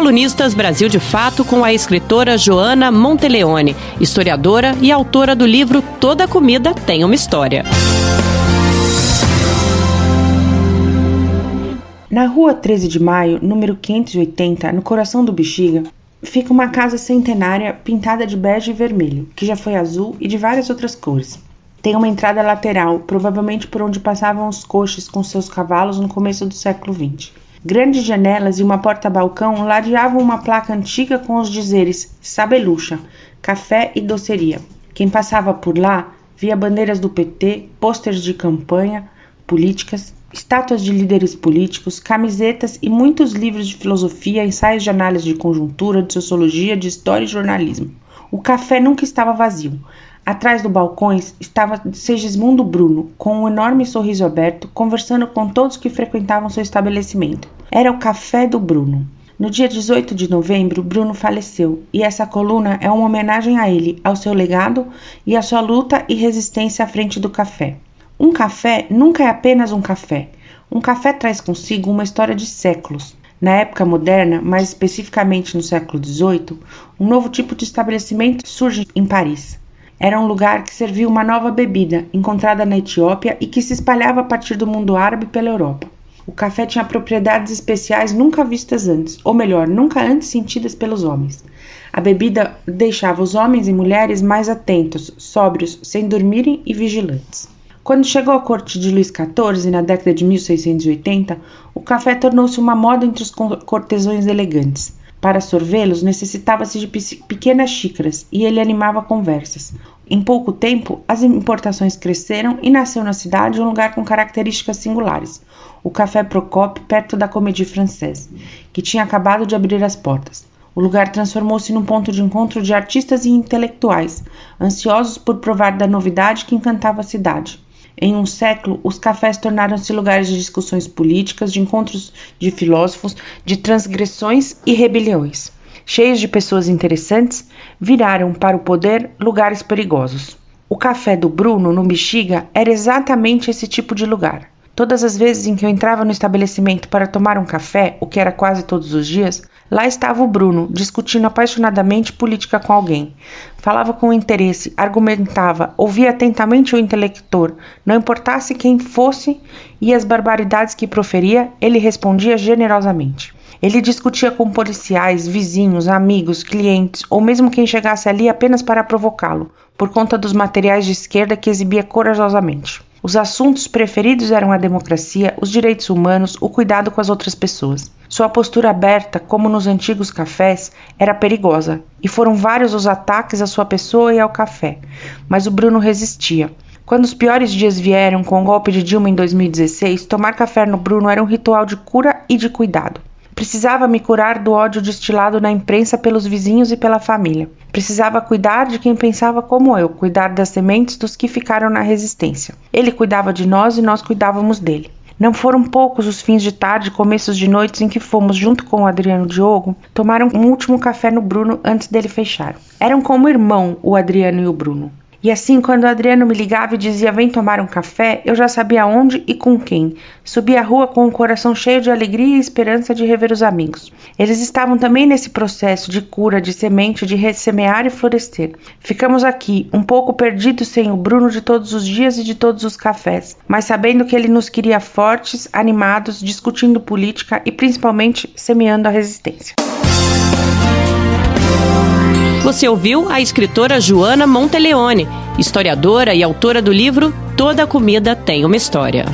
Colunistas Brasil de Fato com a escritora Joana Monteleone, historiadora e autora do livro Toda Comida Tem uma História. Na rua 13 de maio, número 580, no coração do Bexiga, fica uma casa centenária pintada de bege e vermelho, que já foi azul e de várias outras cores. Tem uma entrada lateral, provavelmente por onde passavam os coches com seus cavalos no começo do século XX. Grandes janelas e uma porta-balcão ladeavam uma placa antiga com os dizeres Sabelucha, café e doceria. Quem passava por lá via bandeiras do PT, pôsteres de campanha, políticas estátuas de líderes políticos, camisetas e muitos livros de filosofia, ensaios de análise de conjuntura, de sociologia, de história e jornalismo. O café nunca estava vazio. Atrás do balcões estava Segismundo Bruno, com um enorme sorriso aberto, conversando com todos que frequentavam seu estabelecimento. Era o café do Bruno. No dia 18 de novembro, Bruno faleceu, e essa coluna é uma homenagem a ele, ao seu legado e à sua luta e resistência à frente do café. Um café nunca é apenas um café. Um café traz consigo uma história de séculos. Na época moderna, mais especificamente no século XVIII, um novo tipo de estabelecimento surge em Paris. Era um lugar que servia uma nova bebida, encontrada na Etiópia e que se espalhava a partir do mundo árabe pela Europa. O café tinha propriedades especiais nunca vistas antes, ou melhor, nunca antes sentidas pelos homens. A bebida deixava os homens e mulheres mais atentos, sóbrios, sem dormirem e vigilantes. Quando chegou à corte de Luís XIV, na década de 1680, o café tornou-se uma moda entre os cortesões elegantes. Para sorvê-los, necessitava-se de pequenas xícaras e ele animava conversas. Em pouco tempo, as importações cresceram e nasceu na cidade um lugar com características singulares, o Café Procope, perto da Comédie Française, que tinha acabado de abrir as portas. O lugar transformou-se num ponto de encontro de artistas e intelectuais, ansiosos por provar da novidade que encantava a cidade. Em um século, os cafés tornaram-se lugares de discussões políticas, de encontros de filósofos, de transgressões e rebeliões. Cheios de pessoas interessantes, viraram para o poder lugares perigosos. O café do Bruno, no Bexiga, era exatamente esse tipo de lugar. Todas as vezes em que eu entrava no estabelecimento para tomar um café, o que era quase todos os dias, lá estava o Bruno, discutindo apaixonadamente política com alguém. Falava com interesse, argumentava, ouvia atentamente o intelector, não importasse quem fosse e as barbaridades que proferia, ele respondia generosamente. Ele discutia com policiais, vizinhos, amigos, clientes ou mesmo quem chegasse ali apenas para provocá-lo, por conta dos materiais de esquerda que exibia corajosamente. Os assuntos preferidos eram a democracia, os direitos humanos, o cuidado com as outras pessoas. Sua postura aberta, como nos antigos cafés, era perigosa, e foram vários os ataques à sua pessoa e ao café, mas o Bruno resistia. Quando os piores dias vieram com o golpe de Dilma em 2016, tomar café no Bruno era um ritual de cura e de cuidado. Precisava me curar do ódio destilado na imprensa pelos vizinhos e pela família. Precisava cuidar de quem pensava como eu, cuidar das sementes dos que ficaram na resistência. Ele cuidava de nós e nós cuidávamos dele. Não foram poucos os fins de tarde e começos de noites em que fomos, junto com o Adriano Diogo, tomar um último café no Bruno antes dele fechar. Eram como irmão o Adriano e o Bruno. E assim, quando Adriano me ligava e dizia vem tomar um café, eu já sabia onde e com quem. Subi a rua com o coração cheio de alegria e esperança de rever os amigos. Eles estavam também nesse processo de cura, de semente, de ressemear e florescer. Ficamos aqui, um pouco perdidos sem o Bruno de todos os dias e de todos os cafés, mas sabendo que ele nos queria fortes, animados, discutindo política e principalmente semeando a resistência. Você ouviu a escritora Joana Monteleone, historiadora e autora do livro Toda Comida Tem uma História.